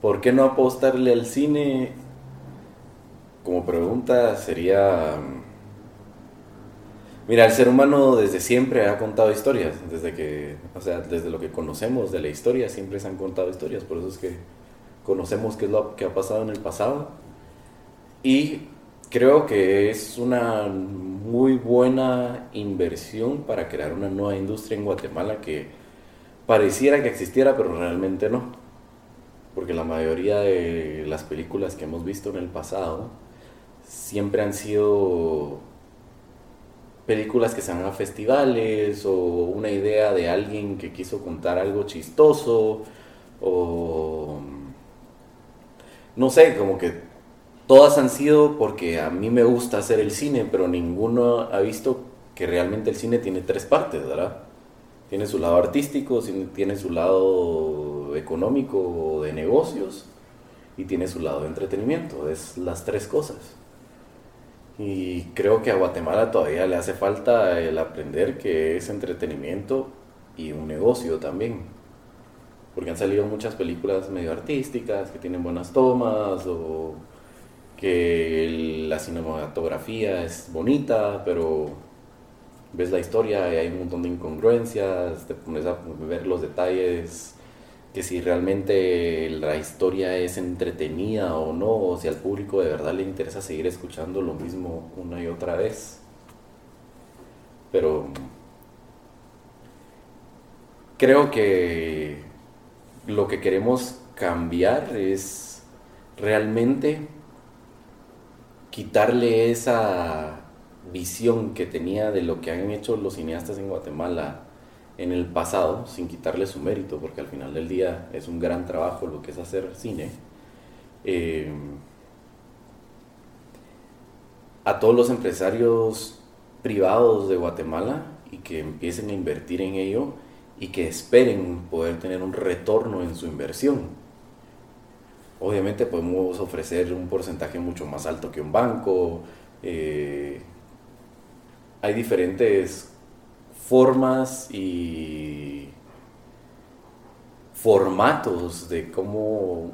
¿por qué no apostarle al cine? Como pregunta sería... Mira, el ser humano desde siempre ha contado historias, desde que, o sea, desde lo que conocemos de la historia, siempre se han contado historias, por eso es que conocemos qué es lo que ha pasado en el pasado. Y creo que es una muy buena inversión para crear una nueva industria en Guatemala que pareciera que existiera, pero realmente no. Porque la mayoría de las películas que hemos visto en el pasado siempre han sido películas que se van a festivales o una idea de alguien que quiso contar algo chistoso o no sé, como que todas han sido porque a mí me gusta hacer el cine, pero ninguno ha visto que realmente el cine tiene tres partes, ¿verdad? Tiene su lado artístico, tiene su lado económico de negocios y tiene su lado de entretenimiento, es las tres cosas. Y creo que a Guatemala todavía le hace falta el aprender que es entretenimiento y un negocio también. Porque han salido muchas películas medio artísticas que tienen buenas tomas o que la cinematografía es bonita, pero ves la historia y hay un montón de incongruencias, te pones a ver los detalles que si realmente la historia es entretenida o no, o si al público de verdad le interesa seguir escuchando lo mismo una y otra vez. Pero creo que lo que queremos cambiar es realmente quitarle esa visión que tenía de lo que han hecho los cineastas en Guatemala en el pasado, sin quitarle su mérito, porque al final del día es un gran trabajo lo que es hacer cine, eh, a todos los empresarios privados de Guatemala y que empiecen a invertir en ello y que esperen poder tener un retorno en su inversión. Obviamente podemos ofrecer un porcentaje mucho más alto que un banco. Eh, hay diferentes formas y formatos de cómo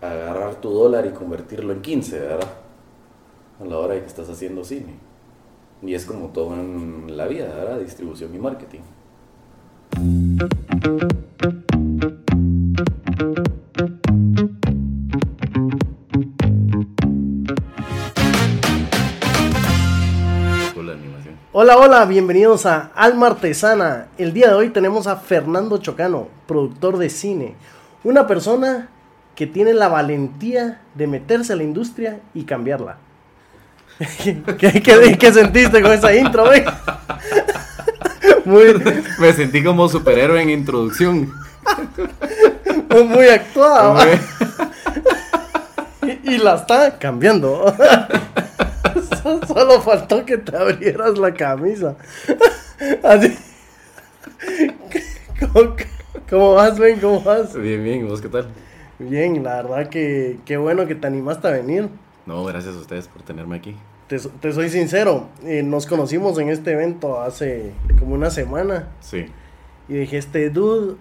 agarrar tu dólar y convertirlo en 15, ¿verdad? A la hora de que estás haciendo cine. Y es como todo en la vida, ¿verdad? Distribución y marketing. Hola, hola, bienvenidos a Alma Artesana. El día de hoy tenemos a Fernando Chocano, productor de cine. Una persona que tiene la valentía de meterse a la industria y cambiarla. ¿Qué, sentiste con esa intro, güey? Me sentí como superhéroe en introducción. Muy actuado. y la está cambiando. Solo faltó que te abrieras la camisa. Así. ¿Cómo, vas, Ben? ¿Cómo vas? Bien, bien. ¿Vos qué tal? Bien, la verdad que qué bueno que te animaste a venir. No, gracias a ustedes por tenerme aquí. Te, soy sincero, eh, nos conocimos en este evento hace como una semana. Sí. Y dije, este dude,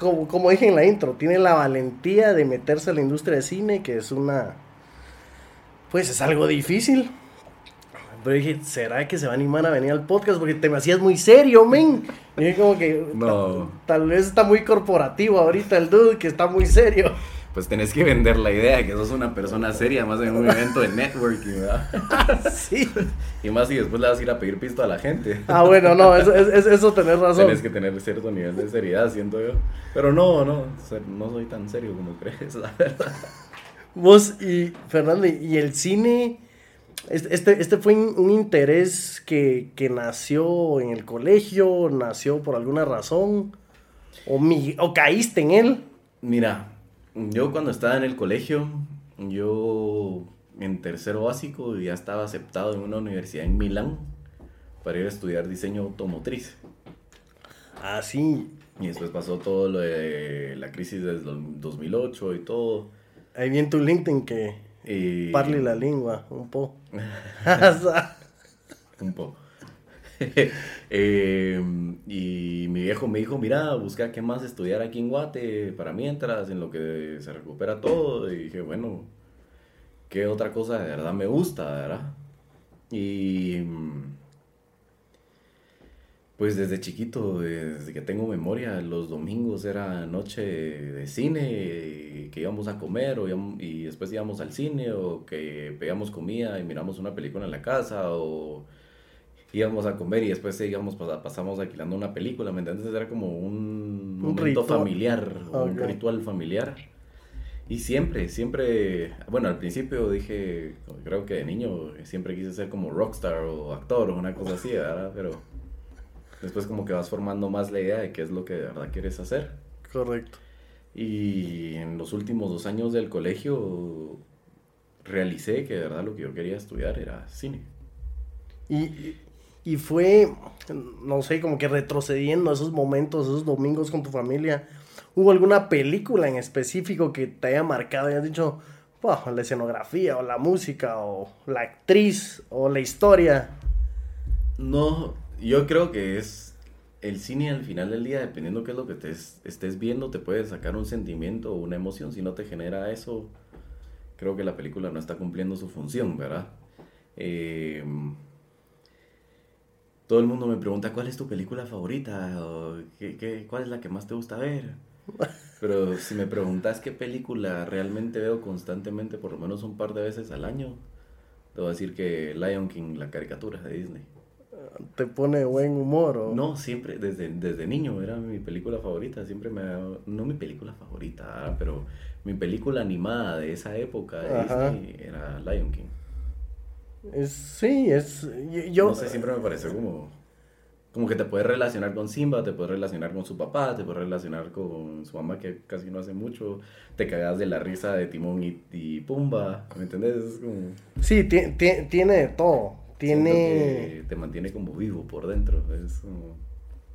como, como dije en la intro, tiene la valentía de meterse a la industria de cine, que es una... Pues es algo difícil. Pero dije, ¿será que se va a animar a venir al podcast? Porque te me hacías muy serio, men. Y dije como que no. tal, vez está muy corporativo ahorita el dude, que está muy serio. Pues tenés que vender la idea de que sos una persona seria, más en un evento de networking, ¿verdad? sí. Y más si después le vas a ir a pedir pisto a la gente. Ah, bueno, no, eso, eso tenés razón. Tenés que tener cierto nivel de seriedad, siento yo. Pero no, no, no soy tan serio como crees, la verdad. Vos y Fernando, ¿y el cine este, este fue un interés que, nació en el colegio, nació por alguna razón, o, o caíste en él. Mira, yo cuando estaba en el colegio, yo en tercero básico ya estaba aceptado en una universidad en Milán para ir a estudiar diseño automotriz. Ah, sí. Y después pasó todo lo de la crisis del 2008 y todo. Ahí viene tu LinkedIn que Parli la lengua, un po'. un po'. Em, y mi viejo me dijo, mira, busca qué más estudiar aquí en Guate para mientras, en lo que se recupera todo. Y dije, bueno, ¿qué otra cosa de verdad me gusta, verdad? Y pues desde chiquito, desde que tengo memoria, los domingos era noche de cine, que íbamos a comer o y después íbamos al cine o que pegamos comida y miramos una película en la casa o íbamos a comer y después íbamos, pasamos alquilando una película, ¿me entiendes? Era como un, momento familiar, un ritual familiar. Y siempre, siempre, bueno, al principio dije, creo que de niño siempre quise ser como rockstar o actor o una cosa así, ¿verdad? Pero después como que vas formando más la idea de qué es lo que de verdad quieres hacer. Correcto. Y en los últimos dos años del colegio realicé que de verdad lo que yo quería estudiar era cine. Y, y fue, no sé, como que retrocediendo esos momentos, esos domingos con tu familia. ¿Hubo alguna película en específico que te haya marcado y has dicho, la escenografía o la música o la actriz o la historia? No, yo creo que es el cine al final del día, dependiendo qué es lo que te estés viendo, te puede sacar un sentimiento o una emoción. Si no te genera eso, creo que la película no está cumpliendo su función, ¿verdad? Em, todo el mundo me pregunta, ¿cuál es tu película favorita? O, ¿qué, cuál es la que más te gusta ver? Pero si me preguntas qué película realmente veo constantemente, por lo menos un par de veces al año, te voy a decir que Lion King, la caricatura de Disney te pone buen humor. ¿o? No, siempre, desde, desde niño era mi película favorita, siempre me... No mi película favorita, ah, pero mi película animada de esa época era Lion King. Es, sí, es... Yo, no sé, siempre me pareció como... Como que te puedes relacionar con Simba, te puedes relacionar con su papá, te puedes relacionar con su mamá que casi no hace mucho, te cagas de la risa de Timón y, Pumba, ¿me entendés? Sí, tiene todo tiene... te mantiene como vivo por dentro. Es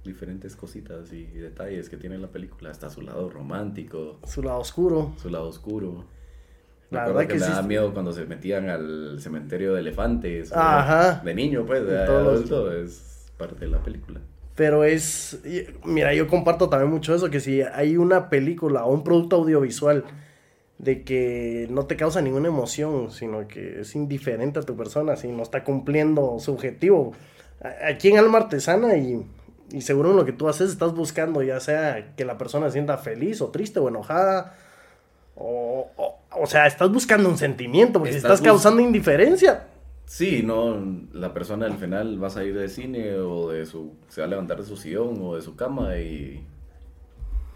diferentes cositas y detalles que tiene la película. Hasta su lado romántico. Su lado oscuro. Su lado oscuro. La verdad que, me daba miedo cuando se metían al cementerio de elefantes. Ajá. De niño, pues, de adulto, es parte de la película. Pero es, mira, yo comparto también mucho eso, que si hay una película o un producto audiovisual de que no te causa ninguna emoción, sino que es indiferente a tu persona, si no está cumpliendo su objetivo. Aquí en Alma Artesana y, y seguro en lo que tú haces estás buscando ya sea que la persona se sienta feliz o triste o enojada, o, o, sea, estás buscando un sentimiento, porque si estás causando indiferencia. Sí, no, la persona al final va a salir de cine o de su, se va a levantar de su sillón o de su cama y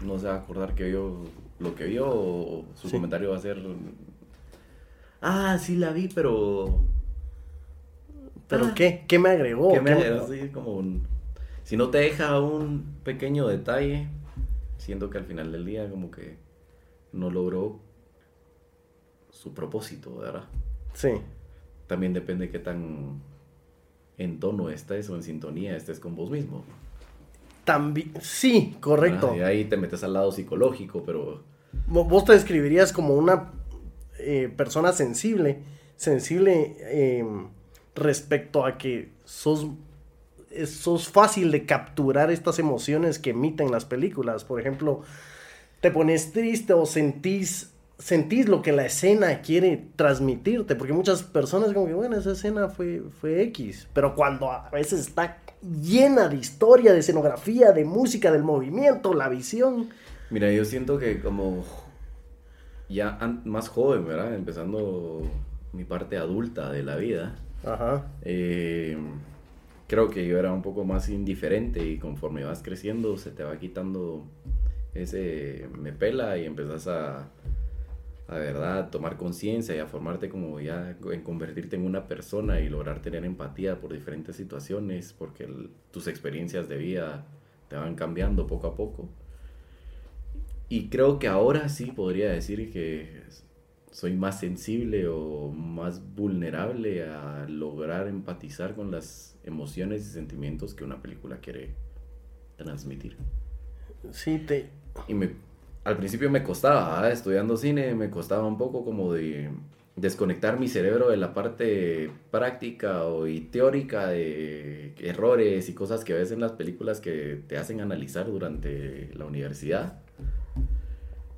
no se va a acordar que yo lo que vio, su comentario va a ser, ah, sí la vi, pero... ¿Pero ah. qué? ¿Qué me agregó? ¿Qué me agregó? como si no te deja un pequeño detalle, siento que al final del día como que no logró su propósito, ¿verdad? Sí. También depende qué tan en tono estés o en sintonía estés con vos mismo. También, sí, correcto. y ahí te metes al lado psicológico, pero vos te describirías como una eh, persona sensible, sensible em, respecto a que sos, sos fácil de capturar estas emociones que emiten las películas. Por ejemplo, te pones triste o sentís sentís lo que la escena quiere transmitirte, porque muchas personas como que, bueno, esa escena fue, fue X, pero cuando a veces está llena de historia, de escenografía, de música, del movimiento, la visión, Mira, yo siento que como ya más joven, ¿verdad? Empezando mi parte adulta de la vida. Ajá. Eh, creo que yo era un poco más indiferente y conforme vas creciendo se te va quitando ese me pela y empezás a, a verdad, tomar conciencia y a formarte como ya en convertirte en una persona y lograr tener empatía por diferentes situaciones porque tus experiencias de vida te van cambiando poco a poco. Y creo que ahora sí podría decir que soy más sensible o más vulnerable a lograr empatizar con las emociones y sentimientos que una película quiere transmitir. Sí, te... Y me, al principio me costaba, estudiando cine, me costaba un poco como de desconectar mi cerebro de la parte práctica o, y teórica de errores y cosas que ves en las películas que te hacen analizar durante la universidad.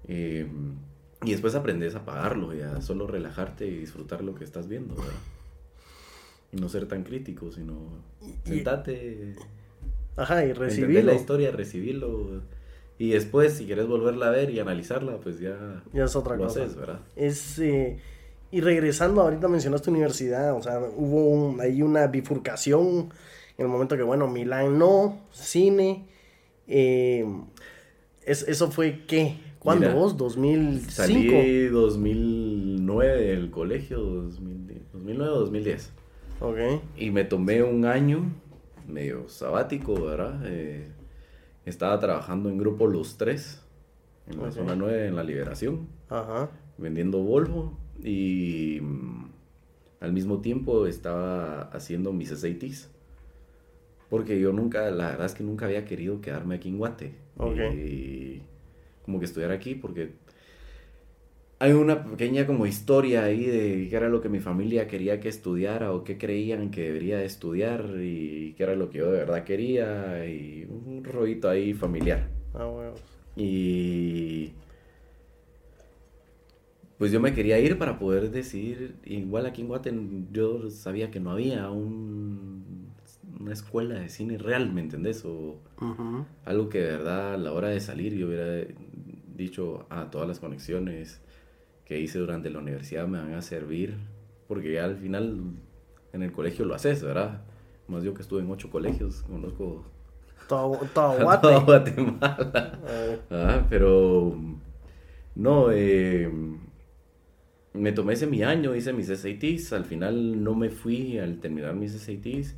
Eh, y después aprendes a pagarlo y a solo relajarte y disfrutar lo que estás viendo. Y no ser tan crítico, sino sentate. Ajá, y recibirlo. la historia, recibirlo. Y después, si quieres volverla a ver y analizarla, pues ya, ya es otra lo cosa. haces, ¿verdad? Es, eh, y regresando, ahorita mencionaste universidad, o sea, hubo un, ahí una bifurcación en el momento que, bueno, Milán no, cine. Eh, es, ¿Eso fue qué? ¿Cuándo vos? ¿2005? Salí 2009 del colegio, 2009 o 2010. Ok. Y me tomé un año medio sabático, ¿verdad? Eh, estaba trabajando en Grupo Los Tres, en la zona 9, en la Liberación, Ajá. vendiendo Volvo y mm, al mismo tiempo estaba haciendo mis SATs. Porque yo nunca, la verdad es que nunca había querido quedarme aquí en Guate. Y como que estudiar aquí porque hay una pequeña como historia ahí de qué era lo que mi familia quería que estudiara o qué creían que debería estudiar y qué era lo que yo de verdad quería y un rollito ahí familiar. Ah, bueno. Y pues yo me quería ir para poder decidir, igual aquí en Guatemala yo sabía que no había un, una escuela de cine real, ¿me entendés? O algo que de verdad a la hora de salir yo hubiera dicho, a ah, todas las conexiones que hice durante la universidad me van a servir, porque ya al final en el colegio lo haces, ¿verdad? Más yo que estuve en ocho colegios, conozco todo, todo, Guatemala. Ah, pero no, eh, me tomé ese mi año, hice mis SATs, al final no me fui al terminar mis SATs,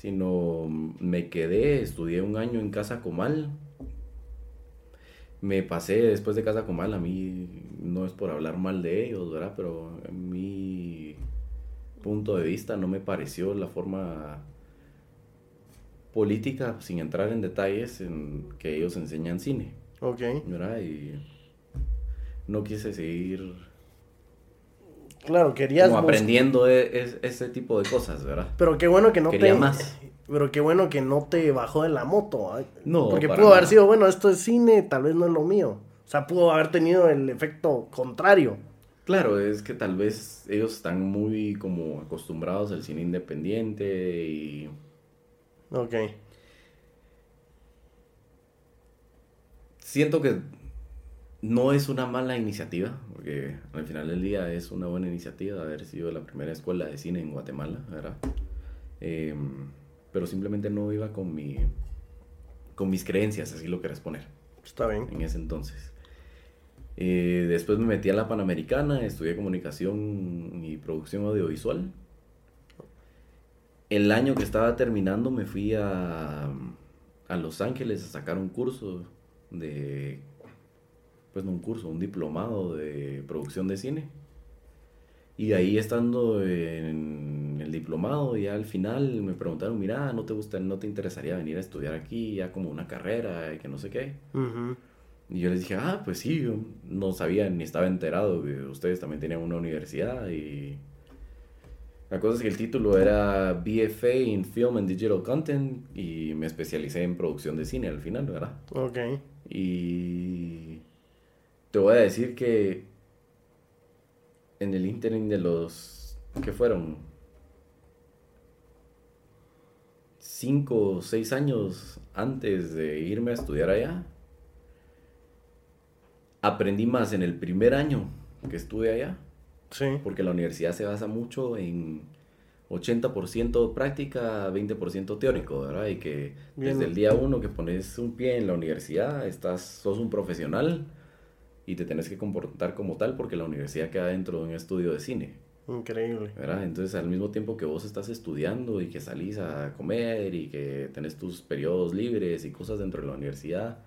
sino me quedé, estudié un año en Casa Comal, me pasé después de Casa Comal, a mí no es por hablar mal de ellos, ¿verdad? Pero en mi punto de vista no me pareció la forma política, sin entrar en detalles, en que ellos enseñan cine. Ok. ¿Verdad? Y no quise seguir... Claro, querías... Como aprendiendo e, ese tipo de cosas, ¿verdad? Pero qué bueno que no Quería más. Pero qué bueno que no te bajó de la moto. No. Porque pudo haber sido, bueno, esto es cine, tal vez no es lo mío. O sea, pudo haber tenido el efecto contrario. Claro, es que tal vez ellos están muy como acostumbrados al cine independiente y... Ok. Siento que no es una mala iniciativa, porque al final del día es una buena iniciativa de haber sido la primera escuela de cine en Guatemala, ¿verdad? Eh, pero simplemente no iba con mi con mis creencias, así lo querés poner. Está bien. En ese entonces. Eh, después me metí a la Panamericana, estudié comunicación y producción audiovisual. El año que estaba terminando me fui a, a Los Ángeles a sacar un curso de, pues no un curso, un diplomado de producción de cine. Y ahí estando en el diplomado, ya al final me preguntaron, mira, ¿no te gusta, no te interesaría venir a estudiar aquí ya como una carrera y que no sé qué? Y yo les dije, ah, pues sí, yo no sabía ni estaba enterado que ustedes también tenían una universidad y... La cosa es que el título era BFA in Film and Digital Content y me especialicé en producción de cine al final, ¿verdad? Ok. Y te voy a decir que en el interim de los que fueron cinco o seis años antes de irme a estudiar allá, aprendí más en el primer año que estuve allá. Sí. Porque la universidad se basa mucho en 80% práctica, 20% teórico, ¿verdad? Y que desde el día uno que pones un pie en la universidad, estás, sos un profesional y te tenés que comportar como tal porque la universidad queda dentro de un estudio de cine. Increíble. ¿verdad? Entonces, al mismo tiempo que vos estás estudiando y que salís a comer y que tenés tus periodos libres y cosas dentro de la universidad,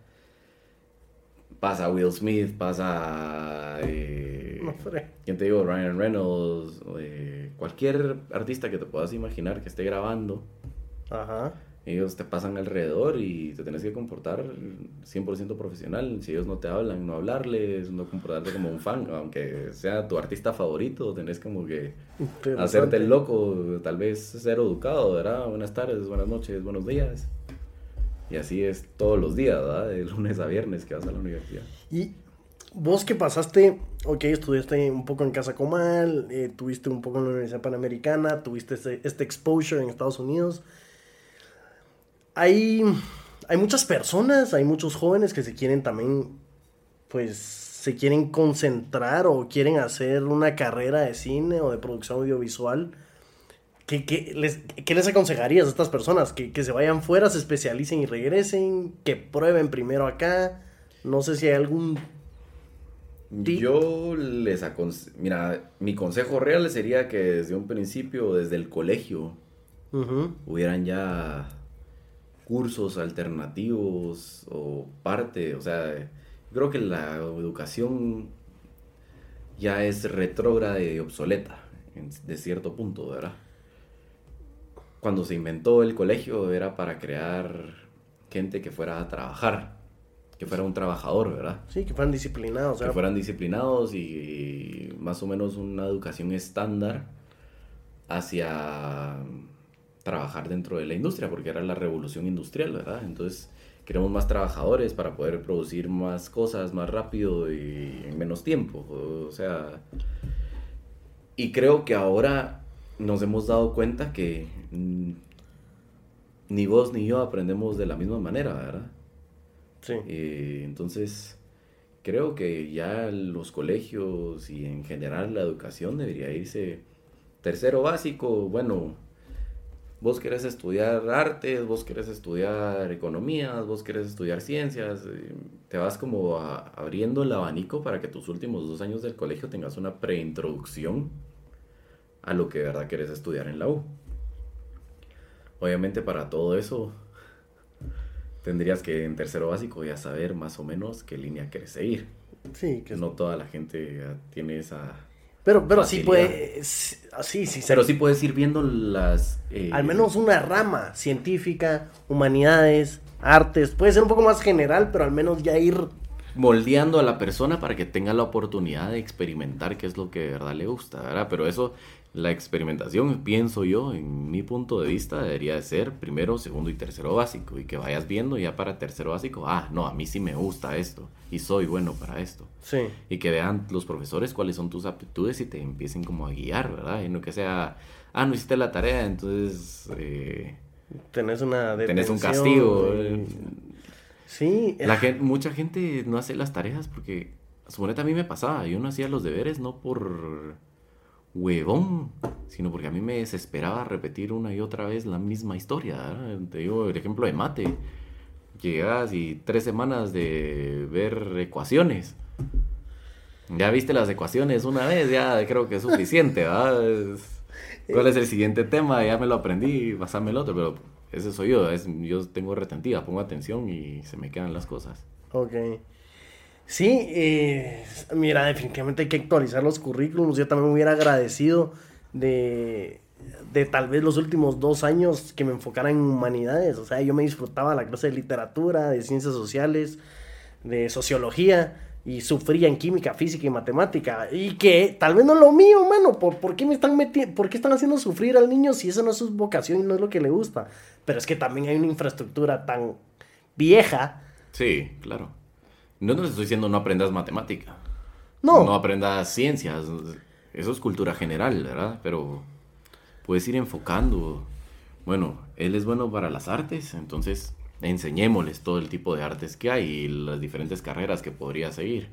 pasa Will Smith, pasa... Eh, ¿Quién te digo? Ryan Reynolds, eh, cualquier artista que te puedas imaginar que esté grabando. Ajá. Ellos te pasan alrededor y te tenés que comportar 100% profesional. Si ellos no te hablan, no hablarles, no comportarte como un fan, aunque sea tu artista favorito, tenés como que hacerte el loco, tal vez ser educado, ¿verdad? Buenas tardes, buenas noches, buenos días. Y así es todos los días, ¿verdad? De lunes a viernes que vas a la universidad. Y vos que pasaste, ok, estudiaste un poco en Casa Comal, eh, tuviste un poco en la Universidad Panamericana, tuviste este, este exposure en Estados Unidos hay, hay muchas personas, hay muchos jóvenes que se quieren también, pues, se quieren concentrar o quieren hacer una carrera de cine o de producción audiovisual. ¿Qué, les, les, aconsejarías a estas personas? ¿Que, se vayan fuera, se especialicen y regresen, que prueben primero acá. No sé si hay algún Yo les aconsejo, mira, mi consejo real sería que desde un principio, desde el colegio, hubieran ya cursos alternativos o parte, o sea, creo que la educación ya es retrógrada y obsoleta de cierto punto, ¿verdad? Cuando se inventó el colegio era para crear gente que fuera a trabajar, que fuera un trabajador, ¿verdad? Sí, que fueran disciplinados. Que fueran disciplinados y más o menos una educación estándar hacia trabajar dentro de la industria, porque era la revolución industrial, ¿verdad? Entonces queremos más trabajadores para poder producir más cosas más rápido y en menos tiempo. O sea, y creo que ahora nos hemos dado cuenta que mm, ni vos ni yo aprendemos de la misma manera, ¿verdad? Sí. Eh, entonces, creo que ya los colegios y en general la educación debería irse tercero básico, bueno, vos querés estudiar artes, vos querés estudiar economías, vos querés estudiar ciencias, eh, te vas como abriendo el abanico para que tus últimos dos años del colegio tengas una preintroducción a lo que de verdad querés estudiar en la U. Obviamente para todo eso tendrías que en tercero básico ya saber más o menos qué línea quieres seguir. Sí, que no toda la gente tiene esa pero, pero sí puede. Sí, sí, Pero sí puedes ir viendo las. Eh, al menos una rama científica, humanidades, artes. Puede ser un poco más general, pero al menos ya ir. Moldeando a la persona para que tenga la oportunidad de experimentar qué es lo que de verdad le gusta, ¿verdad? Pero eso la experimentación, pienso yo, en mi punto de vista, debería de ser primero, segundo y tercero básico. Y que vayas viendo ya para tercero básico, ah, no, a mí sí me gusta esto y soy bueno para esto. Sí. Y que vean los profesores cuáles son tus aptitudes y te empiecen como a guiar, ¿verdad? Y no que sea, ah, no hiciste la tarea, entonces... Eh, tenés una Tenés un castigo. Sí. La gente, mucha gente no hace las tareas porque, suponete a mí me pasaba, yo no hacía los deberes no por huevón, sino porque a mí me desesperaba repetir una y otra vez la misma historia. Te digo el ejemplo de mate. Llegas y tres semanas de ver ecuaciones. Ya viste las ecuaciones una vez, ya creo que es suficiente, ¿Cuál es el siguiente tema? Ya me lo aprendí, pasame el otro, pero ese soy yo, yo tengo retentiva, pongo atención y se me quedan las cosas. Ok. Sí, eh, mira, definitivamente hay que actualizar los currículums. Yo también me hubiera agradecido de, de tal vez los últimos dos años que me enfocara en humanidades. O sea, yo me disfrutaba la clase de literatura, de ciencias sociales, de sociología y sufría en química, física y matemática. Y que tal vez no es lo mío, mano. ¿Por, por qué me están metiendo, por qué están haciendo sufrir al niño si eso no es su vocación y no es lo que le gusta? Pero es que también hay una infraestructura tan vieja. Sí, claro no te estoy diciendo no aprendas matemática. No. No aprendas ciencias. Eso es cultura general, ¿verdad? Pero puedes ir enfocando. Bueno, él es bueno para las artes, entonces enseñémosles todo el tipo de artes que hay y las diferentes carreras que podría seguir.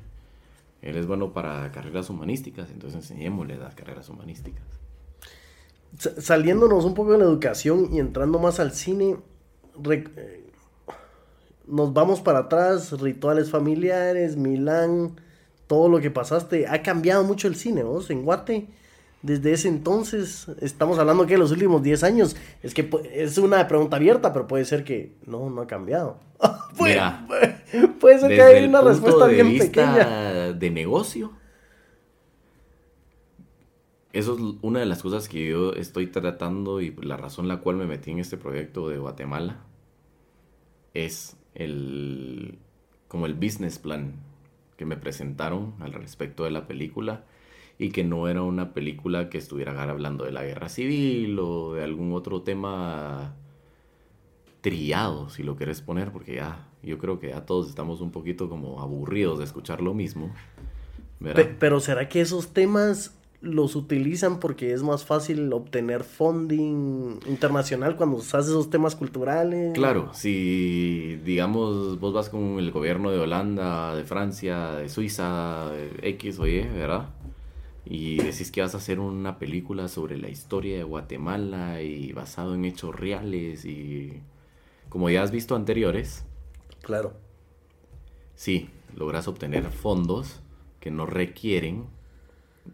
Él es bueno para carreras humanísticas, entonces enseñémosle las carreras humanísticas. Saliéndonos un poco de la educación y entrando más al cine, nos vamos para atrás, rituales familiares, Milán, todo lo que pasaste. Ha cambiado mucho el cine, vos, en Guate. Desde ese entonces, estamos hablando que los últimos 10 años, es que es una pregunta abierta, pero puede ser que no, no ha cambiado. puede, puede ser que haya una respuesta bien pequeña. De negocio, eso es una de las cosas que yo estoy tratando y la razón la cual me metí en este proyecto de Guatemala es el como el business plan que me presentaron al respecto de la película y que no era una película que estuviera hablando de la guerra civil o de algún otro tema triado, si lo quieres poner, porque ya yo creo que ya todos estamos un poquito como aburridos de escuchar lo mismo. pero ¿será que esos temas los utilizan porque es más fácil obtener funding internacional cuando haces esos temas culturales. Claro, si digamos vos vas con el gobierno de Holanda, de Francia, de Suiza, X o Y, ¿verdad? Y decís que vas a hacer una película sobre la historia de Guatemala y basado en hechos reales y como ya has visto anteriores. Claro. Sí, logras obtener fondos que no requieren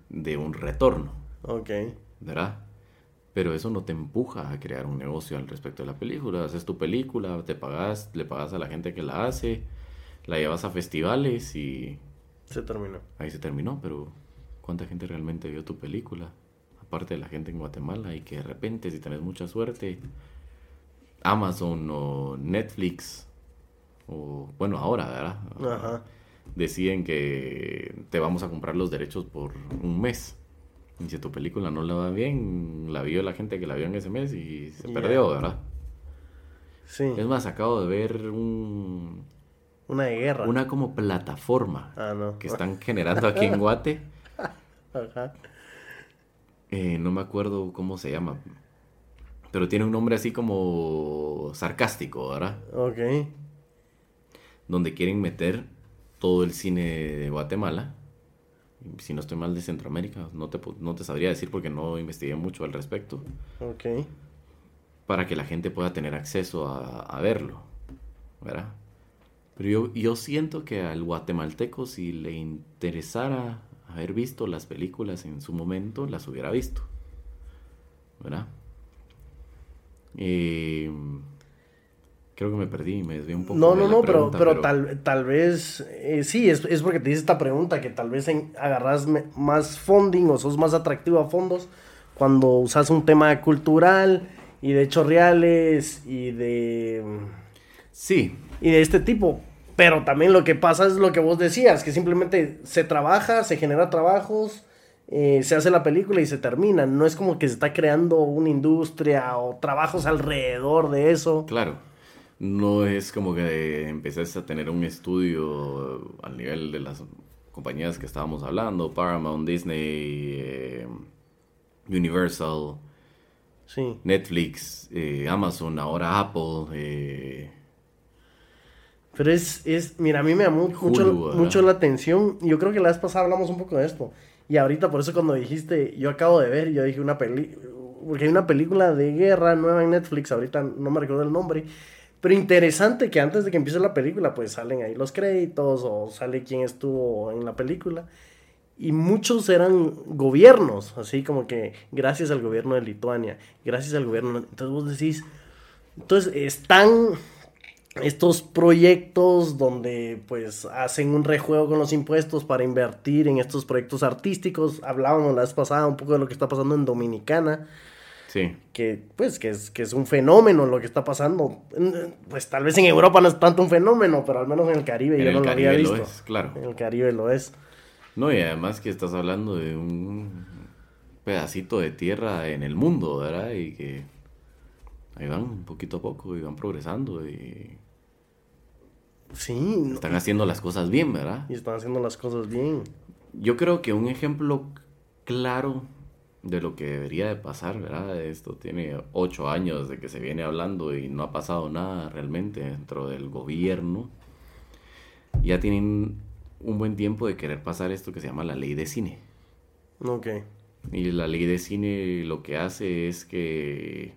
de un retorno. Ok. ¿Verdad? Pero eso no te empuja a crear un negocio al respecto de la película. Haces tu película, te pagas, le pagas a la gente que la hace, la llevas a festivales y... Se terminó. Ahí se terminó, pero ¿cuánta gente realmente vio tu película? Aparte de la gente en Guatemala y que de repente, si tenés mucha suerte, Amazon o Netflix, o bueno, ahora, ¿verdad? Ajá deciden que te vamos a comprar los derechos por un mes. Y si tu película no la va bien, la vio la gente que la vio en ese mes y se perdió, ¿verdad? Sí. Es más, acabo de ver un... Una guerra. Una como plataforma ah, que están generando aquí en Guate. Ajá. Eh, no me acuerdo cómo se llama. Pero tiene un nombre así como sarcástico, ¿verdad? Ok. Donde quieren meter todo el cine de Guatemala. Si no estoy mal de Centroamérica, no te, no te sabría decir porque no investigué mucho al respecto. Ok. Para que la gente pueda tener acceso a, verlo, ¿verdad? Pero yo, yo siento que al guatemalteco, si le interesara haber visto las películas en su momento, las hubiera visto, ¿verdad? Eh, Creo que me perdí, me desvié un poco. No, no, no, pero, pero, Tal, tal vez, eh, sí, es, es, porque te hice esta pregunta, que tal vez en, agarras más funding o sos más atractivo a fondos cuando usas un tema cultural y de hechos reales y de... Sí. Y de este tipo. Pero también lo que pasa es lo que vos decías, que simplemente se trabaja, se genera trabajos, eh, se hace la película y se termina. No es como que se está creando una industria o trabajos alrededor de eso. Claro no es como que empezaste a tener un estudio al nivel de las compañías que estábamos hablando, Paramount, Disney, eh, Universal, Netflix, eh, Amazon, ahora Apple. Eh. Pero es, es, mira, a mí me llamó mucho, mucho la atención. Yo creo que la vez pasada hablamos un poco de esto. Y ahorita, por eso cuando dijiste, yo acabo de ver, yo dije una peli, porque hay una película de guerra nueva en Netflix, ahorita no me recuerdo el nombre, pero interesante que antes de que empiece la película, pues salen ahí los créditos o sale quién estuvo en la película. Y muchos eran gobiernos, así como que gracias al gobierno de Lituania, gracias al gobierno. Entonces vos decís, entonces están estos proyectos donde pues hacen un rejuego con los impuestos para invertir en estos proyectos artísticos. Hablábamos la vez pasada un poco de lo que está pasando en Dominicana que, pues, que es, que es un fenómeno lo que está pasando. Pues tal vez en Europa no es tanto un fenómeno, pero al menos en el Caribe yo no lo había visto. claro. En el Caribe lo es. No, y además que estás hablando de un pedacito de tierra en el mundo, ¿verdad? Y que ahí van poquito a poco y van progresando y... Sí. Están haciendo las cosas bien, ¿verdad? Y están haciendo las cosas bien. Yo creo que un ejemplo claro de lo que debería de pasar, ¿verdad? Esto tiene ocho años de que se viene hablando y no ha pasado nada realmente dentro del gobierno. Ya tienen un buen tiempo de querer pasar esto que se llama la ley de cine. Ok. Y la ley de cine lo que hace es que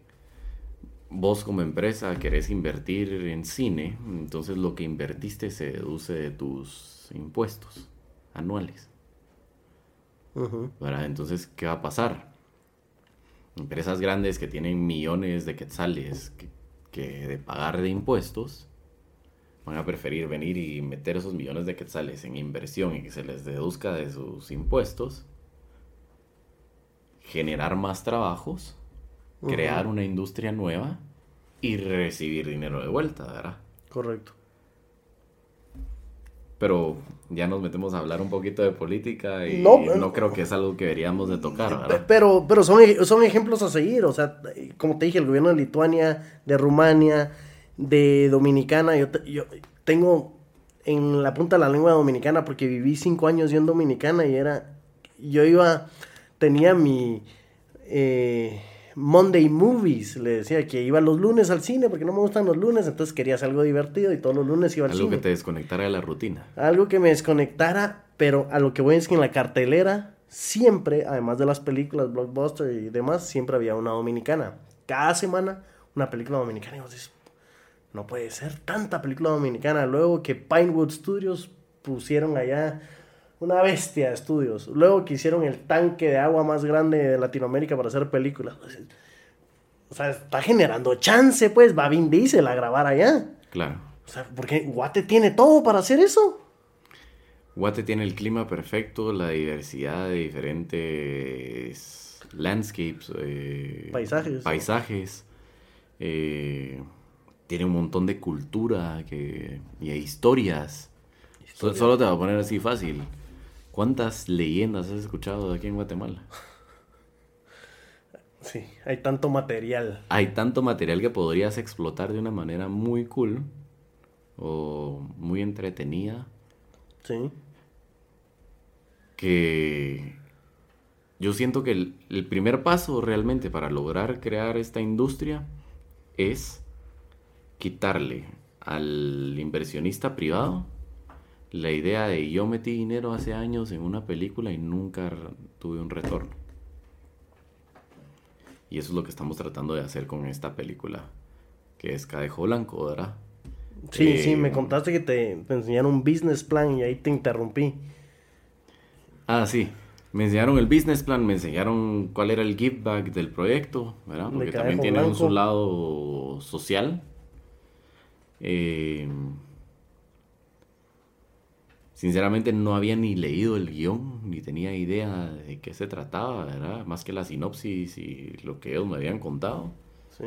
vos como empresa querés invertir en cine, entonces lo que invertiste se deduce de tus impuestos anuales. Entonces, ¿qué va a pasar? Empresas grandes que tienen millones de quetzales que, de pagar de impuestos van a preferir venir y meter esos millones de quetzales en inversión y que se les deduzca de sus impuestos generar más trabajos, crear una industria nueva y recibir dinero de vuelta, ¿verdad? Correcto. Pero ya nos metemos a hablar un poquito de política y no, no creo que es algo que deberíamos de tocar, ¿verdad? Pero, pero son, son ejemplos a seguir, o sea, como te dije, el gobierno de Lituania, de Rumania, de Dominicana, yo, yo tengo en la punta de la lengua dominicana porque viví cinco años yo en Dominicana y era, yo iba, tenía mi... Eh, Monday Movies, le decía que iba los lunes al cine porque no me gustan los lunes, entonces quería hacer algo divertido y todos los lunes iba al cine. Algo que te desconectara de la rutina. Algo que me desconectara, pero a lo que voy es que en la cartelera siempre, además de las películas blockbuster y demás, siempre había una dominicana. Cada semana una película dominicana y vos dices, no puede ser tanta película dominicana. Luego que Pinewood Studios pusieron allá una bestia de estudios. Luego que hicieron el tanque de agua más grande de Latinoamérica para hacer películas. O sea, está generando chance, pues, va Vin Diesel a grabar allá. Claro. O sea, porque Guate tiene todo para hacer eso. Guate tiene el clima perfecto, la diversidad de diferentes landscapes, eh, paisajes. Paisajes. Eh, tiene un montón de cultura que, y historias. Solo te voy a poner así fácil. ¿Cuántas leyendas has escuchado aquí en Guatemala? Sí, hay tanto material. Hay tanto material que podrías explotar de una manera muy cool o muy entretenida. Sí. Que yo siento que el, el primer paso realmente para lograr crear esta industria es quitarle al inversionista privado la idea de yo metí dinero hace años en una película y nunca tuve un retorno. Y eso es lo que estamos tratando de hacer con esta película, que es Cadejo Blanco, ¿verdad? Sí, sí, me eh, contaste que te, enseñaron un business plan y ahí te interrumpí. Ah, sí. Me enseñaron el business plan, me enseñaron cuál era el give back del proyecto, ¿verdad? Porque también tiene un su lado social. Eh, Sinceramente no había ni leído el guion, ni tenía idea de qué se trataba, ¿verdad? Más que la sinopsis y lo que ellos me habían contado. Sí.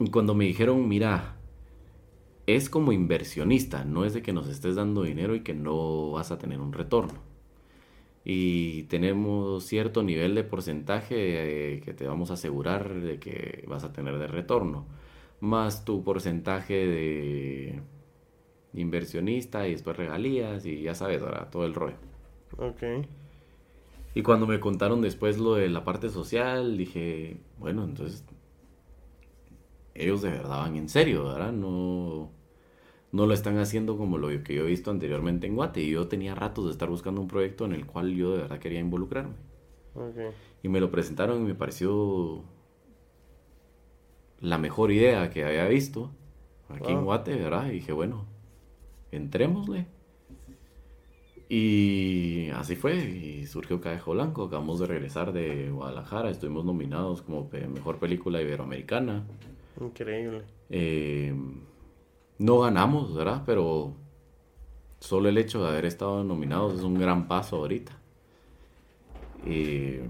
Y cuando me dijeron, mira, es como inversionista, no es de que nos estés dando dinero y que no vas a tener un retorno. Y tenemos cierto nivel de porcentaje que te vamos a asegurar de que vas a tener de retorno, más tu porcentaje de inversionista y después regalías y ya sabes, ahora todo el rollo. Ok. Y cuando me contaron después lo de la parte social, dije, bueno, entonces ellos de verdad van en serio, ¿verdad? No, no lo están haciendo como lo que yo he visto anteriormente en Guate. Y yo tenía ratos de estar buscando un proyecto en el cual yo de verdad quería involucrarme. Okay. Y me lo presentaron y me pareció la mejor idea que había visto aquí en Guate, ¿verdad? Y dije, bueno, entrémosle. Y así fue, y surgió Cadejo Blanco, acabamos de regresar de Guadalajara, estuvimos nominados como Mejor Película Iberoamericana. Increíble. Eh, no ganamos, ¿verdad? Pero solo el hecho de haber estado nominados es un gran paso ahorita. Eh,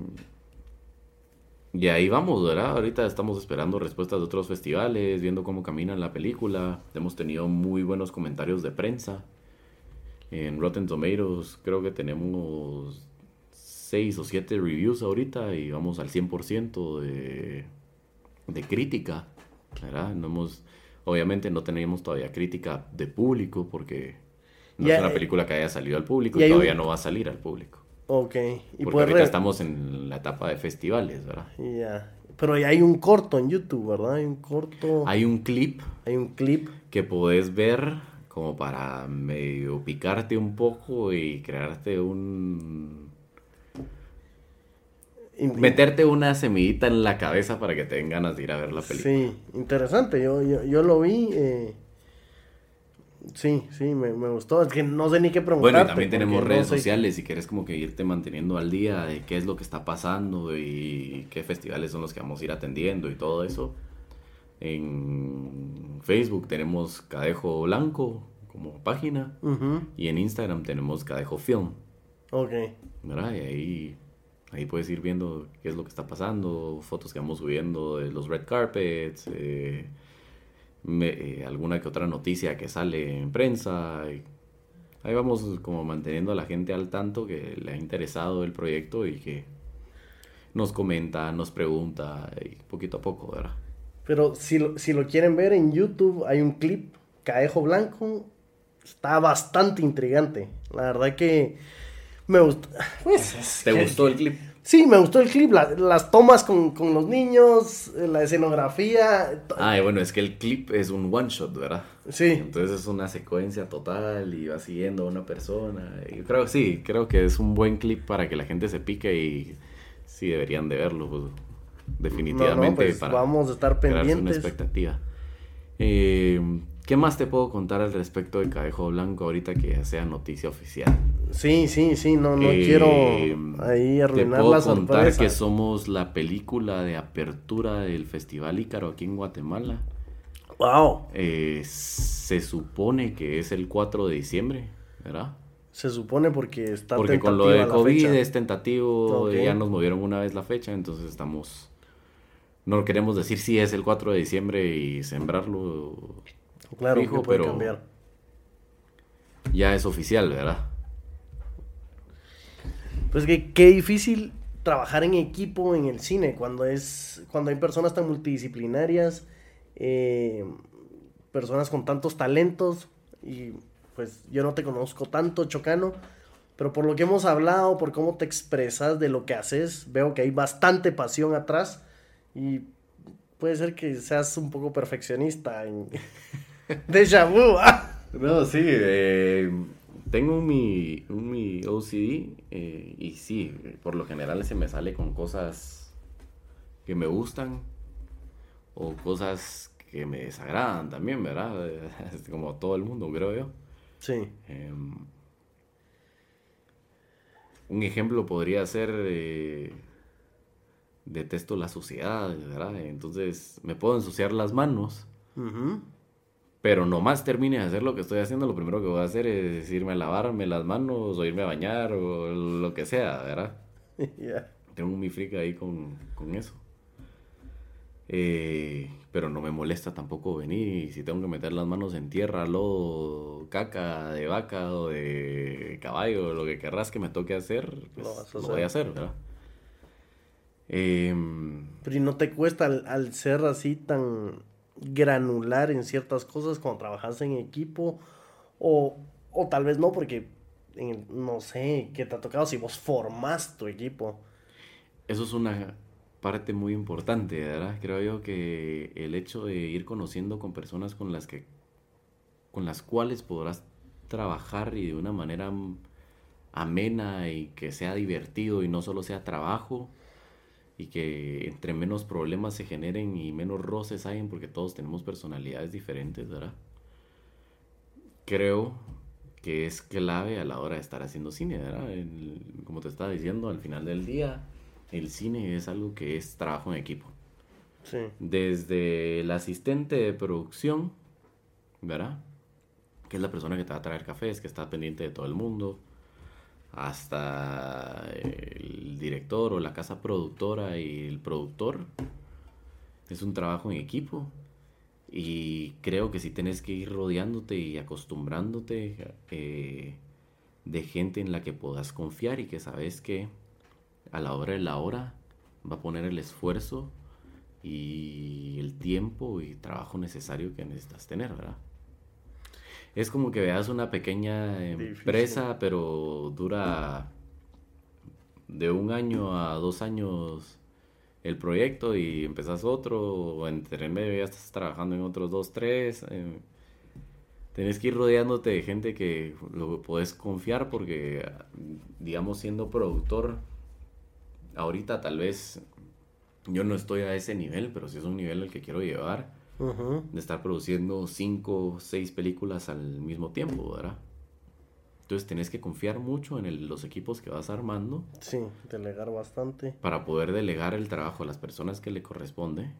y ahí vamos, ¿verdad? Ahorita estamos esperando respuestas de otros festivales, viendo cómo camina la película. Hemos tenido muy buenos comentarios de prensa. En Rotten Tomatoes creo que tenemos 6 o 7 reviews ahorita y vamos al 100% de, de crítica, ¿verdad? No hemos, obviamente no tenemos todavía crítica de público porque no es una película que haya salido al público y, todavía no va a salir al público. Ok. Y Porque ahorita estamos en la etapa de festivales, ¿verdad? Ya. Pero hay un corto en YouTube, ¿verdad? Hay un corto. Hay un clip. Hay un clip. Que podés ver como para medio picarte un poco y crearte un... Meterte una semillita en la cabeza para que te den ganas de ir a ver la película. Sí, interesante. Yo, yo, yo lo vi. Eh Sí, sí, me, gustó. Es que no sé ni qué preguntar. Bueno, y también tenemos redes sociales si quieres como que irte manteniendo al día de qué es lo que está pasando y qué festivales son los que vamos a ir atendiendo y todo eso. En Facebook tenemos Cadejo Blanco como página y en Instagram tenemos Cadejo Film. Ok. ¿Verdad? Y ahí, ahí puedes ir viendo qué es lo que está pasando, fotos que vamos subiendo de los red carpets, eh, eh, alguna que otra noticia que sale en prensa. ahí vamos como manteniendo a la gente al tanto que le ha interesado el proyecto y que nos comenta, nos pregunta, y poquito a poco, ¿verdad? Pero si lo, si lo quieren ver en YouTube, hay un clip, Caejo Blanco, está bastante intrigante. La verdad que me gustó. Pues, ¿Te gustó el clip? Sí, me gustó el clip, las tomas con, los niños, la escenografía. Ah, bueno, es que el clip es un one shot, ¿verdad? Sí. Entonces es una secuencia total y va siguiendo a una persona. Yo creo, sí, creo que es un buen clip para que la gente se pique y sí deberían de verlo, pues, definitivamente. Pues, vamos a estar pendientes. una expectativa. Eh, ¿Qué más te puedo contar al respecto de Cadejo Blanco ahorita que sea noticia oficial? Sí, sí, sí, no, no quiero eh, ahí arruinar te puedo contar que somos la película de apertura del Festival Ícaro aquí en Guatemala. Wow. Eh, se supone que es el 4 de diciembre, ¿verdad? Se supone porque está Porque con lo de COVID es tentativo, ya nos movieron una vez la fecha, entonces estamos... No queremos decir si es el 4 de diciembre y sembrarlo Claro, que puede pero cambiar. Ya es oficial, ¿verdad? Pues que qué difícil trabajar en equipo en el cine cuando es cuando hay personas tan multidisciplinarias, eh, personas con tantos talentos y pues yo no te conozco tanto, Chocano, pero por lo que hemos hablado, por cómo te expresas de lo que haces, veo que hay bastante pasión atrás y puede ser que seas un poco perfeccionista en, Deja vu. Ah. No, sí, eh, tengo mi, mi OCD eh, y sí, por lo general se me sale con cosas que me gustan o cosas que me desagradan también, ¿verdad? Como todo el mundo, creo yo. Sí. Em, un ejemplo podría ser, eh, detesto la suciedad, ¿verdad? Entonces me puedo ensuciar las manos. Pero nomás termine de hacer lo que estoy haciendo, lo primero que voy a hacer es irme a lavarme las manos o irme a bañar o lo que sea, ¿verdad? Tengo mi frica ahí con, eso. Eh, pero no me molesta tampoco venir si tengo que meter las manos en tierra, lodo, caca de vaca o de caballo, lo que querrás que me toque hacer, pues lo, voy a hacer, ¿verdad? Em, pero ¿y no te cuesta al ser así tan granular en ciertas cosas cuando trabajas en equipo o, o tal vez no porque no sé qué te ha tocado si vos formas tu equipo. Eso es una parte muy importante, ¿verdad? Creo yo que el hecho de ir conociendo con personas con las que con las cuales podrás trabajar y de una manera amena y que sea divertido y no solo sea trabajo, y que entre menos problemas se generen y menos roces hay, porque todos tenemos personalidades diferentes, ¿verdad? Creo que es clave a la hora de estar haciendo cine, ¿verdad? como te estaba diciendo, al final del día, el cine es algo que es trabajo en equipo. Sí. Desde el asistente de producción, ¿verdad? Que es la persona que te va a traer cafés, que está pendiente de todo el mundo hasta el director o la casa productora y el productor. Es un trabajo en equipo. Y creo que si tienes que ir rodeándote y acostumbrándote eh, de gente en la que puedas confiar y que sabes que a la hora de la hora va a poner el esfuerzo y el tiempo y trabajo necesario que necesitas tener, ¿verdad? es como que veas una pequeña empresa, pero dura de un año a dos años el proyecto y empezás otro, o entre medio ya estás trabajando en otros dos, tres. Eh, tenés que ir rodeándote de gente que lo puedes confiar porque, digamos, siendo productor, ahorita tal vez yo no estoy a ese nivel, pero sí es un nivel al que quiero llevar de estar produciendo cinco, seis películas al mismo tiempo, ¿verdad? Entonces tenés que confiar mucho en los equipos que vas armando. Sí, delegar bastante. Para poder delegar el trabajo a las personas que le corresponde.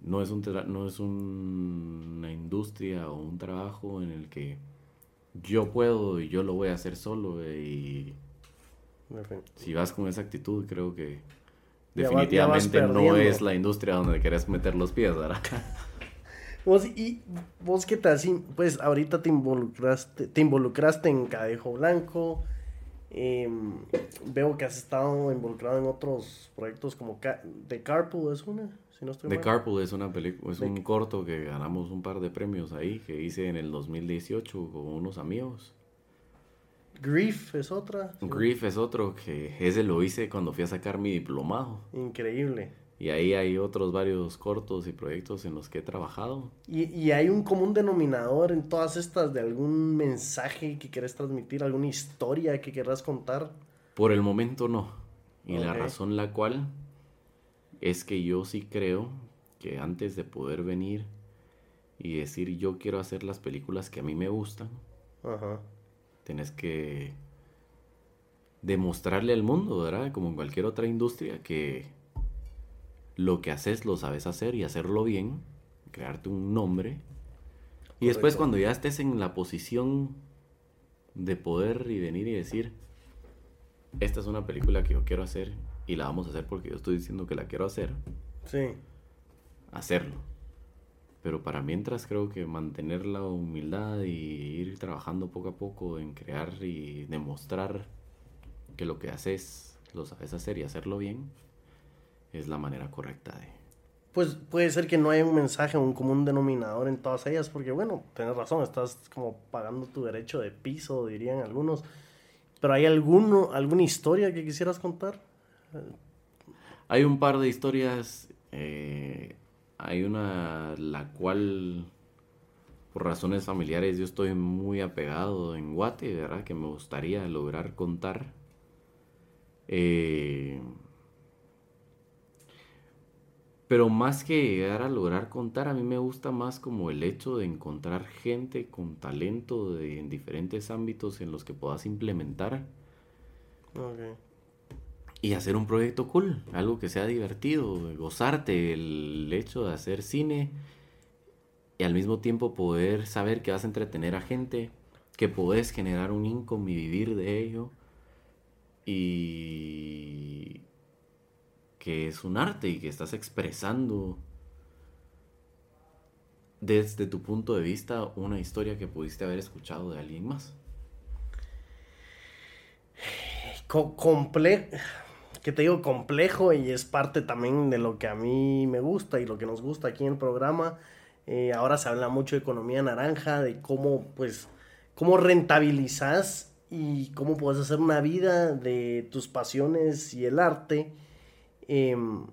No es, un no es una industria o un trabajo en el que yo puedo y yo lo voy a hacer solo y Si vas con esa actitud, creo que definitivamente no es la industria donde querés meter los pies, ¿verdad? Vos, y vos qué tal, pues ahorita te involucraste, te involucraste en Cadejo Blanco, em, veo que has estado involucrado en otros proyectos como The Carpool, ¿es una? Si no estoy The Carpool es una película, es un corto que ganamos un par de premios ahí, que hice en el 2018 con unos amigos. Grief es otra. Grief es otro que ese lo hice cuando fui a sacar mi diplomado. Increíble. Y ahí hay otros varios cortos y proyectos en los que he trabajado. ¿Y, y hay un común denominador en todas estas de algún mensaje que quieres transmitir, alguna historia que querrás contar? Por el momento no. Y la razón la cual es que yo sí creo que antes de poder venir y decir yo quiero hacer las películas que a mí me gustan, Ajá. Tienes que demostrarle al mundo, ¿verdad? Como en cualquier otra industria, que lo que haces lo sabes hacer y hacerlo bien, crearte un nombre. Y después cuando ya estés en la posición de poder y venir y decir, esta es una película que yo quiero hacer y la vamos a hacer porque yo estoy diciendo que la quiero hacer. Sí. Hacerlo. Pero para mientras creo que mantener la humildad y ir trabajando poco a poco en crear y demostrar que lo que haces lo sabes hacer y hacerlo bien es la manera correcta de... Pues puede ser que no haya un mensaje, un común denominador en todas ellas, porque bueno, tienes razón, estás como pagando tu derecho de piso, dirían algunos. Pero ¿hay alguno, alguna historia que quisieras contar? Hay un par de historias eh, hay una la cual por razones familiares yo estoy muy apegado en Guate, ¿verdad? Que me gustaría lograr contar. Eh, pero más que llegar a lograr contar, a mí me gusta más como el hecho de encontrar gente con talento de, en diferentes ámbitos en los que puedas implementar. Okay y hacer un proyecto cool, algo que sea divertido, gozarte el hecho de hacer cine y al mismo tiempo poder saber que vas a entretener a gente, que podés generar un income y vivir de ello y que es un arte y que estás expresando desde tu punto de vista una historia que pudiste haber escuchado de alguien más. Comple que te digo, complejo y es parte también de lo que a mí me gusta y lo que nos gusta aquí en el programa. Eh, ahora se habla mucho de economía naranja, de cómo, pues, cómo rentabilizas y cómo puedes hacer una vida de tus pasiones y el arte. Em,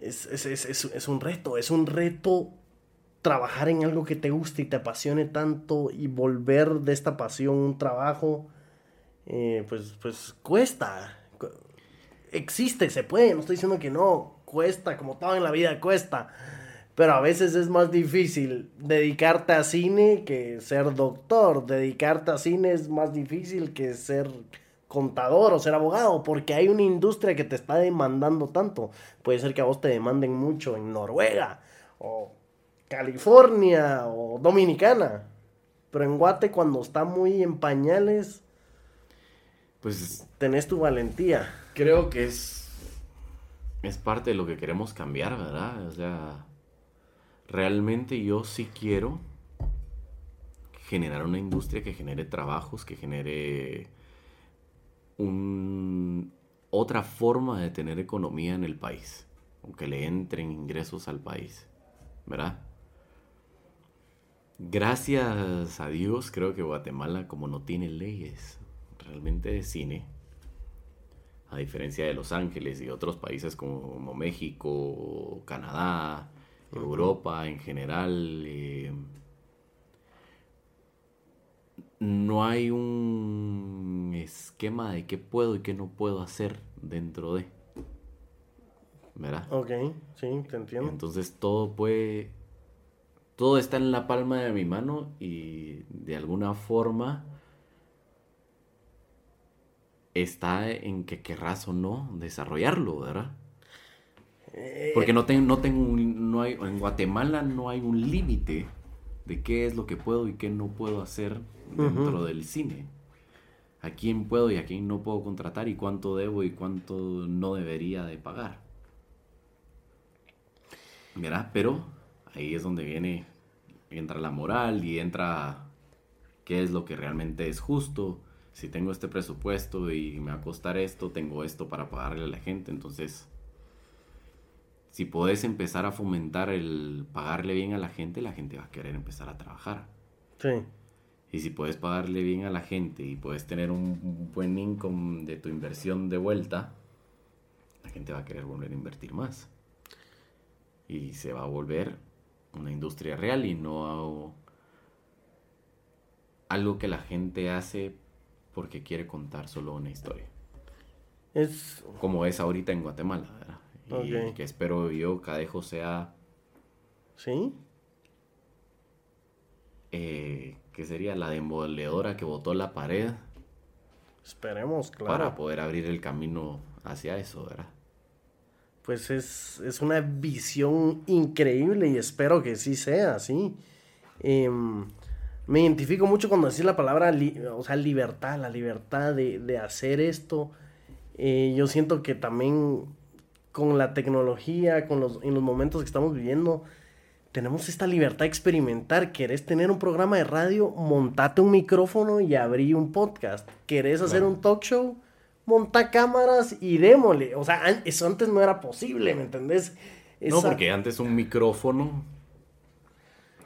es, es, un reto, es un reto trabajar en algo que te guste y te apasione tanto y volver de esta pasión un trabajo, eh, pues, pues cuesta existe, se puede, no estoy diciendo que no, cuesta, como todo en la vida cuesta, pero a veces es más difícil dedicarte a cine que ser doctor, dedicarte a cine es más difícil que ser contador o ser abogado, porque hay una industria que te está demandando tanto. Puede ser que a vos te demanden mucho en Noruega, o California, o Dominicana, pero en Guate cuando está muy en pañales, pues tenés tu valentía creo que es, es parte de lo que queremos cambiar, ¿verdad? O sea, realmente yo sí quiero generar una industria que genere trabajos, que genere un, otra forma de tener economía en el país, aunque le entren ingresos al país, ¿verdad? Gracias a Dios creo que Guatemala como no tiene leyes realmente de cine, a diferencia de Los Ángeles y otros países como, México, Canadá, Europa en general, eh, no hay un esquema de qué puedo y qué no puedo hacer dentro de. ¿Verdad? Ok, sí, te entiendo. Entonces todo puede. Todo está en la palma de mi mano y de alguna forma está en que querrás o no desarrollarlo, ¿verdad? Eh, Porque no, tengo, no tengo no hay, en Guatemala no hay un límite de qué es lo que puedo y qué no puedo hacer dentro del cine. a quién puedo y a quién no puedo contratar y cuánto debo y cuánto no debería de pagar. Mira, pero ahí es donde viene, entra la moral y entra qué es lo que realmente es justo. Si tengo este presupuesto y me va a costar esto, tengo esto para pagarle a la gente. Entonces, si puedes empezar a fomentar el pagarle bien a la gente, la gente va a querer empezar a trabajar. Sí. Y si puedes pagarle bien a la gente y puedes tener un buen income de tu inversión de vuelta, la gente va a querer volver a invertir más. Y se va a volver una industria real y no algo que la gente hace porque quiere contar solo una historia. Es... Como es ahorita en Guatemala, ¿verdad? Y que espero yo, Cadejo, sea... ¿Sí? Eh, que sería la demoledora que botó la pared. Esperemos, claro. Para poder abrir el camino hacia eso, ¿verdad? Pues es, una visión increíble y espero que sí sea así. Em, me identifico mucho cuando decís la palabra, o sea, libertad, la libertad de, hacer esto. Eh, yo siento que también con la tecnología, con los, en los momentos que estamos viviendo, tenemos esta libertad de experimentar. ¿Querés tener un programa de radio? Montate un micrófono y abrí un podcast. ¿Querés hacer un talk show? Monta cámaras y démosle. O sea, eso antes no era posible, ¿me entendés? No, porque antes un micrófono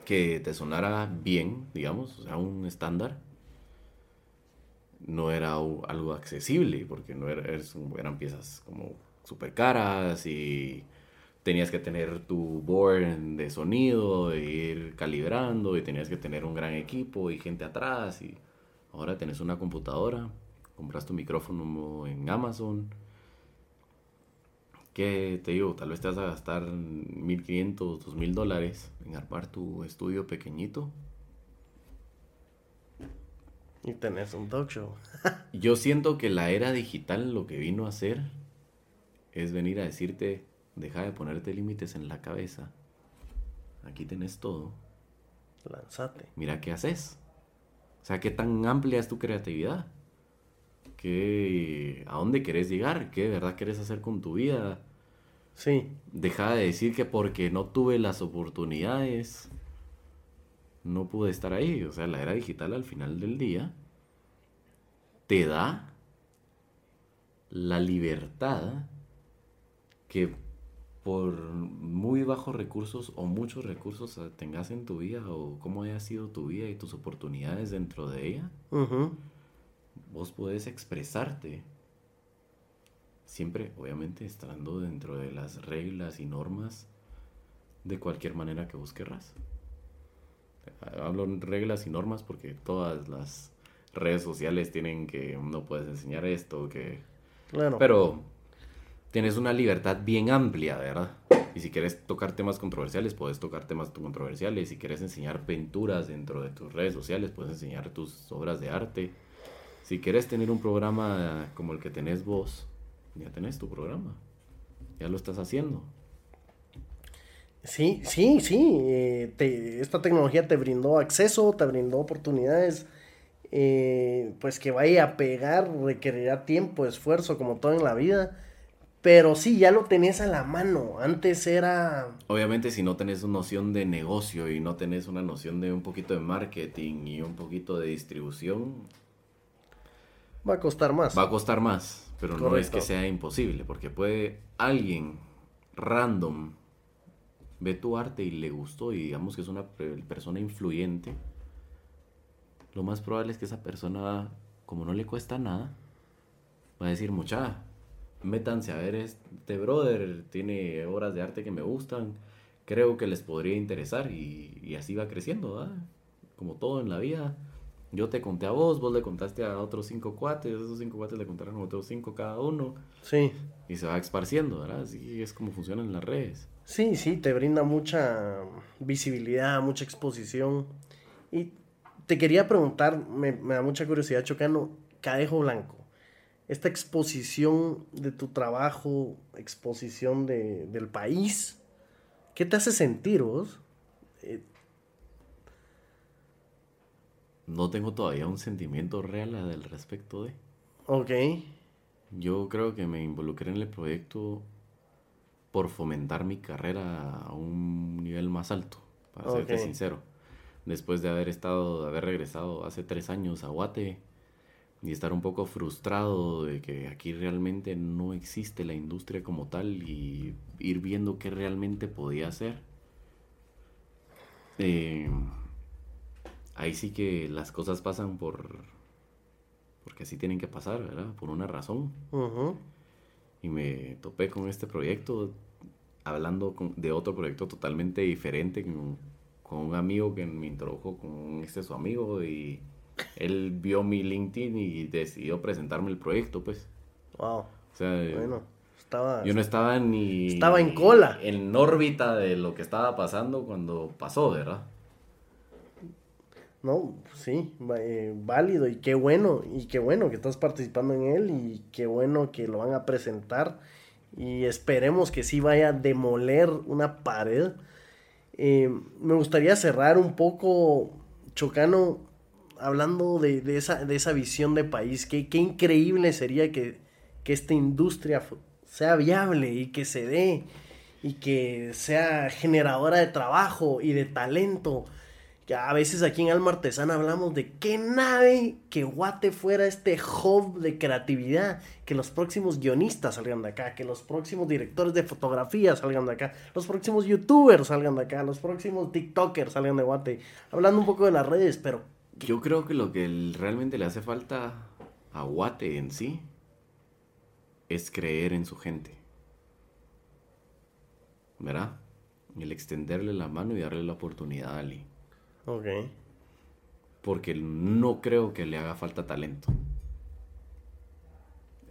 que te sonara bien, digamos, o sea, un estándar, no era algo accesible, porque no era, eran piezas como súper caras y tenías que tener tu board de sonido, e ir calibrando, y tenías que tener un gran equipo y gente atrás. Y ahora tenés una computadora, compras tu micrófono en Amazon. Que te digo, tal vez te vas a gastar 1500, 2000 dólares en armar tu estudio pequeñito. Y tenés un talk show. Yo siento que la era digital lo que vino a hacer es venir a decirte, Deja de ponerte límites en la cabeza. Aquí tenés todo. Lánzate. Mira qué haces. O sea, qué tan amplia es tu creatividad. ¿Qué, ¿A dónde querés llegar? ¿Qué de verdad querés hacer con tu vida? Sí. Deja de decir que porque no tuve las oportunidades, no pude estar ahí. O sea, la era digital al final del día te da la libertad que por muy bajos recursos o muchos recursos tengas en tu vida o cómo haya sido tu vida y tus oportunidades dentro de ella, vos podés expresarte. Siempre, obviamente, estando dentro de las reglas y normas de cualquier manera que vos querrás. Hablo en reglas y normas porque todas las redes sociales tienen que no puedes enseñar esto, que... Claro. Pero tienes una libertad bien amplia, ¿verdad? Y si quieres tocar temas controversiales, puedes tocar temas controversiales. Si quieres enseñar pinturas dentro de tus redes sociales, puedes enseñar tus obras de arte. Si quieres tener un programa como el que tenés vos, ya tenés tu programa. Ya lo estás haciendo. Sí, sí, sí. Eh, esta tecnología te brindó acceso, te brindó oportunidades. Eh, pues que vaya a pegar requerirá tiempo, esfuerzo, como todo en la vida pero sí, ya lo tenés a la mano. Antes era... Obviamente si no tenés una noción de negocio y no tenés una noción de un poquito de marketing y un poquito de distribución... Va a costar más. Va a costar más, pero no es que sea imposible, porque puede alguien random ve tu arte y le gustó y digamos que es una persona influyente, lo más probable es que esa persona, como no le cuesta nada, va a decir mucha métanse a ver este brother, tiene obras de arte que me gustan, creo que les podría interesar y, así va creciendo, Como todo en la vida. Yo te conté a vos, vos le contaste a otros cinco cuates, esos cinco cuates le contaron a otros cinco cada uno. Sí. Y se va esparciendo, ¿verdad? Así es como funcionan las redes. Sí, sí, te brinda mucha visibilidad, mucha exposición. Y te quería preguntar, me, me da mucha curiosidad, Chocano, Cadejo Blanco esta exposición de tu trabajo, exposición de, del país, ¿qué te hace sentir vos? Eh, no tengo todavía un sentimiento real al respecto de. Ok. Yo creo que me involucré en el proyecto por fomentar mi carrera a un nivel más alto, para serte Ok. sincero. Después de haber estado, de haber regresado hace tres años a Guate y estar un poco frustrado de que aquí realmente no existe la industria como tal y ir viendo qué realmente podía hacer. Eh, ahí sí que las cosas pasan por... porque así tienen que pasar, ¿verdad? Por una razón Ujú. y me topé con este proyecto hablando con- de otro proyecto totalmente diferente con, con un amigo que me introdujo con este su amigo y él vio mi LinkedIn y decidió presentarme el proyecto pues Wow. o sea Bueno, estaba. yo no estaba ni Estaba en cola. en órbita de lo que estaba pasando cuando pasó verdad No, sí, eh, válido y qué bueno, y qué bueno que estás participando en él y qué bueno que lo van a presentar y esperemos que sí vaya a demoler una pared. Eh, me gustaría cerrar un poco, Chocano, hablando de, de esa, de esa visión de país. Qué, qué increíble sería que, que esta industria sea viable y que se dé y que sea generadora de trabajo y de talento. Que a veces aquí en Alma Artesana hablamos de qué nave que Guate fuera este hub de creatividad, que los próximos guionistas salgan de acá, que los próximos directores de fotografía salgan de acá, los próximos youtubers salgan de acá, los próximos tiktokers salgan de Guate. Hablando un poco de las redes, pero yo creo que lo que realmente le hace falta a Guate en sí es creer en su gente ¿verdad? el extenderle la mano y darle la oportunidad a alguien Ok. porque no creo que le haga falta talento.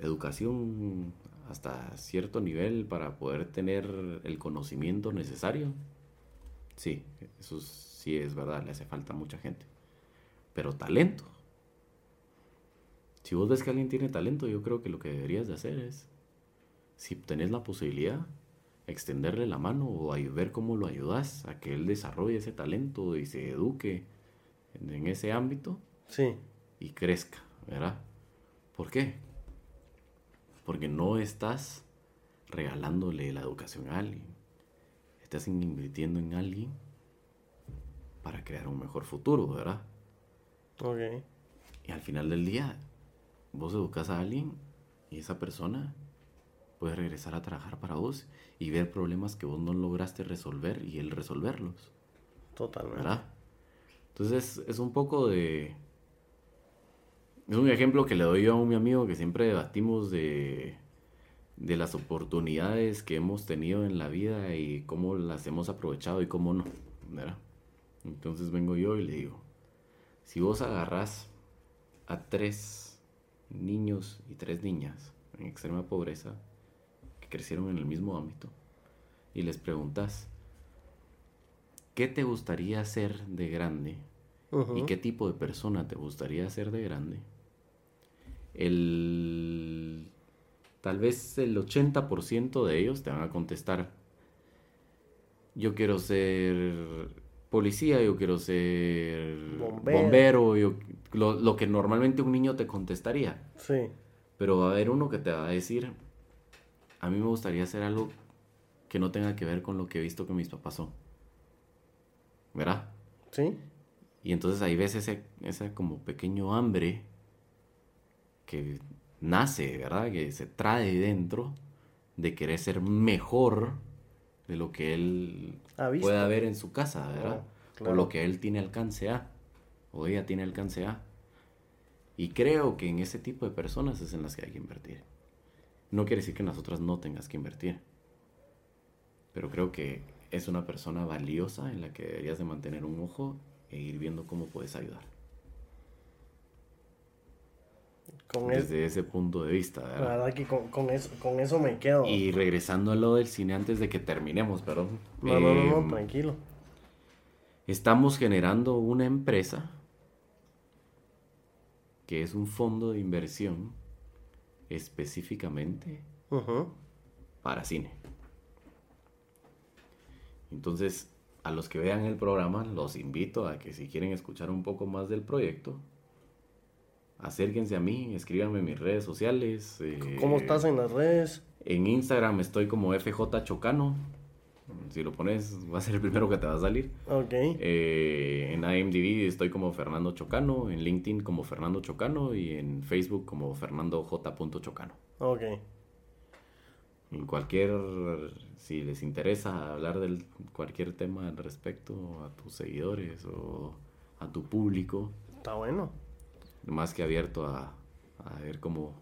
Educación hasta cierto nivel para poder tener el conocimiento necesario. Sí, eso sí es verdad, le hace falta a mucha gente. Pero talento. Si vos ves que alguien tiene talento, yo creo que lo que deberías de hacer es, si tenés la posibilidad, extenderle la mano o ver cómo lo ayudas a que él desarrolle ese talento y se eduque en, en ese ámbito Sí. y crezca, ¿verdad? ¿Por qué? Porque no estás regalándole la educación a alguien. Estás invirtiendo en alguien para crear un mejor futuro, ¿verdad? Ok. Y al final del día, vos educas a alguien y esa persona puede regresar a trabajar para vos y ver problemas que vos no lograste resolver y él resolverlos. Totalmente. ¿verdad? Entonces es un poco de... Es un ejemplo que le doy yo a un mi amigo que siempre debatimos de, de las oportunidades que hemos tenido en la vida y cómo las hemos aprovechado y cómo no, ¿verdad? Entonces vengo yo y le digo, si vos agarrás a tres niños y tres niñas en extrema pobreza que crecieron en el mismo ámbito y les preguntas, ¿qué te gustaría ser de grande? ¿Y qué tipo de persona te gustaría ser de grande? El... Tal vez el 80% de ellos te van a contestar, yo quiero ser policía, yo quiero ser Bombero. bombero, yo- lo, lo que normalmente un niño te contestaría. Sí. Pero va a haber uno que te va a decir, a mí me gustaría hacer algo que no tenga que ver con lo que he visto que mis papás son. ¿Verdad? Sí. Y entonces ahí ves ese, ese como pequeño hambre que nace, ¿verdad? Que se trae dentro de querer ser mejor de lo que él pueda ver en su casa, ¿verdad? Oh, claro. O lo que él tiene alcance a, o ella tiene alcance a. Y creo que en ese tipo de personas es en las que hay que invertir. No quiere decir que en las otras no tengas que invertir. Pero creo que es una persona valiosa en la que deberías de mantener un ojo e ir viendo cómo puedes ayudar. Con es- Desde ese punto de vista, la ¿verdad? verdad que con, con eso, con eso me quedo. Y regresando a lo del cine antes de que terminemos, perdón. No, no, no, Em, no, tranquilo. Estamos generando una empresa que es un fondo de inversión específicamente para cine. Entonces, a los que vean el programa, los invito a que si quieren escuchar un poco más del proyecto, acérquense a mí, escríbanme en mis redes sociales. eh, ¿Cómo estás en las redes? En Instagram estoy como FJ Chocano. Si lo pones, va a ser el primero que te va a salir. Ok. Eh, en IMDb estoy como Fernando Chocano, en LinkedIn como Fernando Chocano y en Facebook como Fernando J. Chocano. Ok. En cualquier, si les interesa hablar de cualquier tema al respecto a tus seguidores o a tu público. Está bueno. Más que abierto a, a ver cómo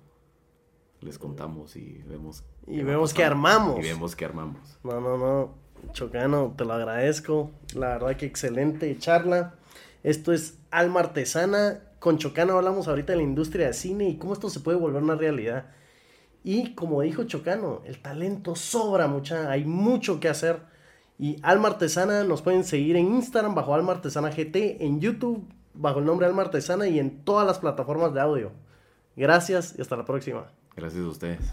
les contamos y vemos. Y vemos que armamos. Y vemos que armamos. No, no, no. Chocano, te lo agradezco. La verdad que excelente charla. Esto es Alma Artesana. Con Chocano hablamos ahorita de la industria de cine y cómo esto se puede volver una realidad. Y como dijo Chocano, el talento sobra mucha, hay mucho que hacer. Y Alma Artesana nos pueden seguir en Instagram bajo Alma Artesana GT, en YouTube bajo el nombre Alma Artesana y en todas las plataformas de audio. Gracias y hasta la próxima. Gracias a ustedes.